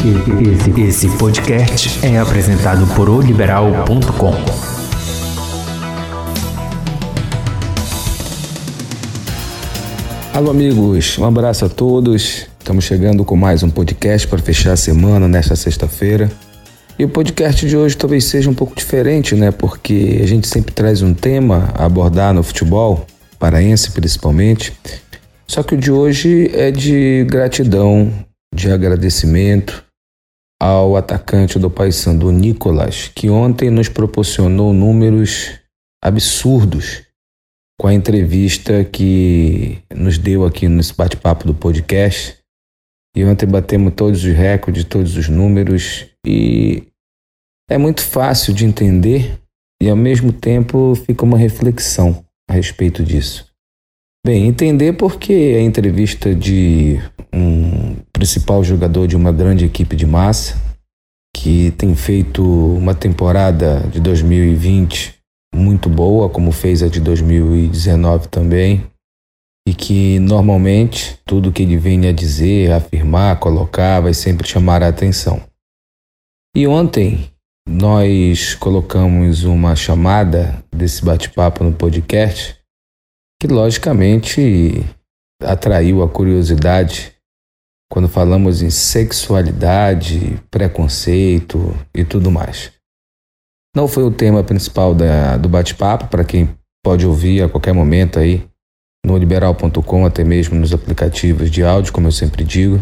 Esse, esse podcast é apresentado por oliberal.com. Alô, amigos, um abraço a todos. Estamos chegando com mais um podcast para fechar a semana nesta sexta-feira. E o podcast de hoje talvez seja um pouco diferente, né? Porque a gente sempre traz um tema a abordar no futebol, paraense principalmente. Só que o de hoje é de gratidão, de agradecimento ao atacante do Paysandu, Nicolas, que ontem nos proporcionou números absurdos com a entrevista que nos deu aqui nesse bate-papo do podcast. E ontem batemos todos os recordes, todos os números e é muito fácil de entender e ao mesmo tempo fica uma reflexão a respeito disso. Bem, entender porque a entrevista de um principal jogador de uma grande equipe de massa, que tem feito uma temporada de 2020 muito boa, como fez a de 2019 também, e que normalmente tudo que ele vem a dizer, afirmar, colocar, vai sempre chamar a atenção. E ontem nós colocamos uma chamada desse bate-papo no podcast que logicamente atraiu a curiosidade quando falamos em sexualidade, preconceito e tudo mais. Não foi o tema principal da, do bate-papo, para quem pode ouvir a qualquer momento aí no liberal.com, até mesmo nos aplicativos de áudio, como eu sempre digo.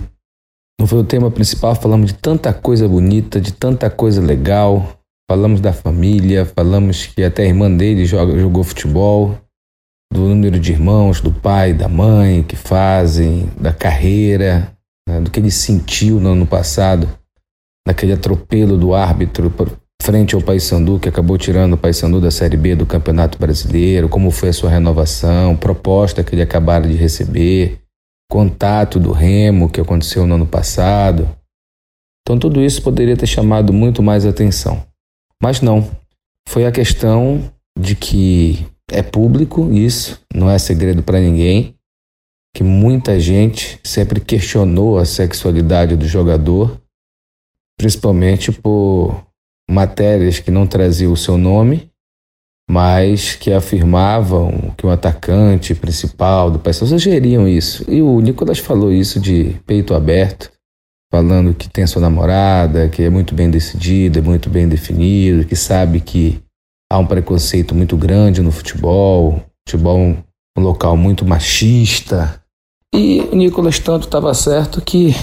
Não foi o tema principal, falamos de tanta coisa bonita, de tanta coisa legal. Falamos da família, falamos que até a irmã dele joga, jogou futebol, do número de irmãos, do pai, da mãe que fazem, da carreira, né, do que ele sentiu no ano passado, naquele atropelo do árbitro frente ao Paysandu, que acabou tirando o Paysandu da Série B do Campeonato Brasileiro, como foi a sua renovação, proposta que ele acabaram de receber, contato do Remo que aconteceu no ano passado. Então tudo isso poderia ter chamado muito mais atenção. Mas não. Foi a questão de que é público isso, não é segredo para ninguém, que muita gente sempre questionou a sexualidade do jogador, principalmente por matérias que não traziam o seu nome mas que afirmavam que o atacante principal do país sugeriam isso. E o Nicolas falou isso de peito aberto, falando que tem sua namorada, que é muito bem decidido, é muito bem definido, que sabe que há um preconceito muito grande no futebol, futebol é um local muito machista. E o Nicolas tanto estava certo que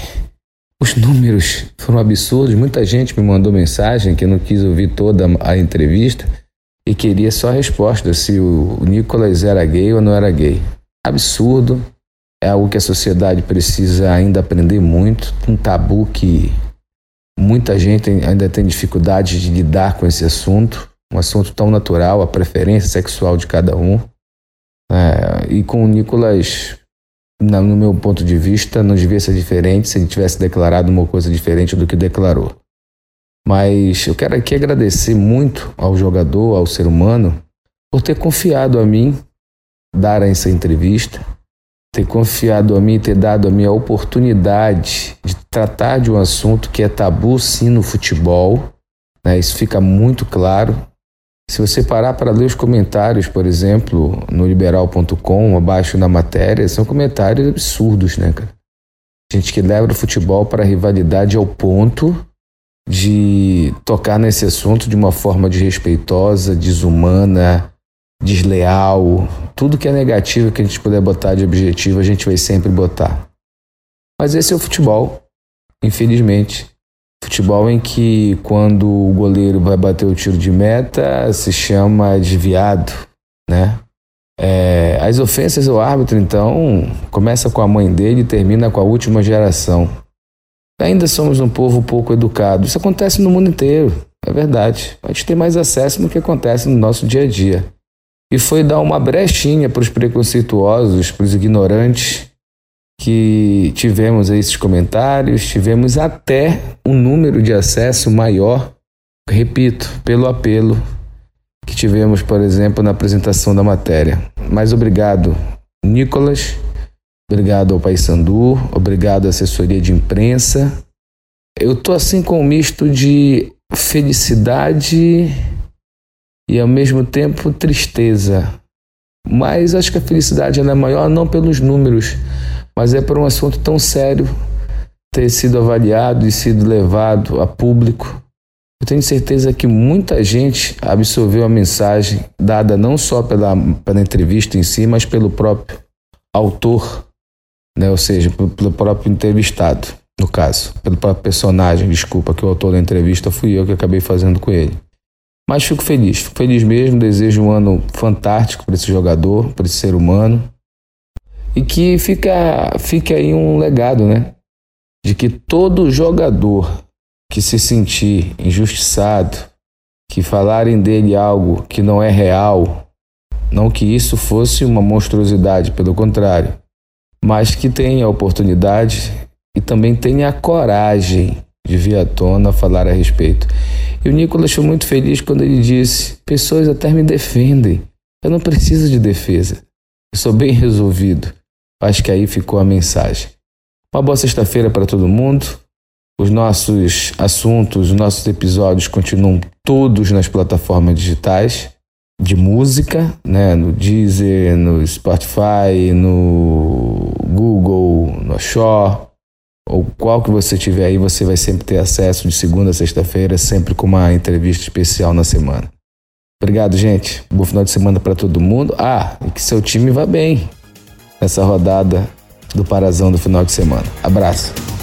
os números foram absurdos. Muita gente me mandou mensagem que não quis ouvir toda a entrevista e queria só a resposta se o Nicolas era gay ou não era gay. Absurdo, é algo que a sociedade precisa ainda aprender muito, um tabu que muita gente ainda tem dificuldade de lidar com esse assunto, um assunto tão natural, a preferência sexual de cada um. É, e com o Nicolas, no meu ponto de vista, não devia ser diferente se ele tivesse declarado uma coisa diferente do que declarou. Mas eu quero aqui agradecer muito ao jogador, ao ser humano, por ter confiado a mim dar essa entrevista, ter confiado a mim, ter dado a minha oportunidade de tratar de um assunto que é tabu sim no futebol. Né? Isso fica muito claro. Se você parar para ler os comentários, por exemplo, no liberal.com, abaixo na matéria, são comentários absurdos, né, cara? Gente que leva o futebol para a rivalidade ao ponto de tocar nesse assunto de uma forma desrespeitosa, desumana, desleal. Tudo que é negativo que a gente puder botar de objetivo, a gente vai sempre botar. Mas esse é o futebol, infelizmente. Futebol em que, quando o goleiro vai bater o tiro de meta, se chama desviado, né? É, as ofensas ao árbitro, então, começa com a mãe dele e termina com a última geração. Ainda somos um povo pouco educado. Isso acontece no mundo inteiro, é verdade. A gente tem mais acesso no que acontece no nosso dia a dia. E foi dar uma brechinha para os preconceituosos, para os ignorantes, que tivemos esses comentários, tivemos até um número de acesso maior, repito, pelo apelo que tivemos, por exemplo, na apresentação da matéria. Mas obrigado, Nicolas, Obrigado ao Paysandu, obrigado à assessoria de imprensa eu tô assim com um misto de felicidade e ao mesmo tempo tristeza. Mas acho que a felicidade é maior não pelos números, mas é por um assunto tão sério ter sido avaliado e sido levado a público. Eu tenho certeza que muita gente absorveu a mensagem dada não só pela, pela entrevista em si, mas pelo próprio autor, né? ou seja, pelo próprio entrevistado, no caso, pelo próprio personagem, desculpa, que o autor da entrevista fui eu que acabei fazendo com ele. Mas fico feliz, fico feliz mesmo, desejo um ano fantástico para esse jogador, para esse ser humano. E que fica, fique aí um legado, né? De que todo jogador que se sentir injustiçado, que falarem dele algo que não é real, não que isso fosse uma monstruosidade, pelo contrário, mas que tenha a oportunidade e também tenha a coragem de vir à tona falar a respeito. E o Nicolas foi muito feliz quando ele disse: Pessoas até me defendem, eu não preciso de defesa, eu sou bem resolvido. Acho que aí ficou a mensagem. Uma boa sexta-feira para todo mundo. Os nossos assuntos, os nossos episódios continuam todos nas plataformas digitais de música, né? no Deezer, no Spotify, no Google, no Shaw, ou qual que você tiver aí, você vai sempre ter acesso de segunda a sexta-feira, sempre com uma entrevista especial na semana. Obrigado, gente. Bom final de semana para todo mundo. Ah, e que seu time vá bem nessa rodada do Parazão do final de semana. Abraço.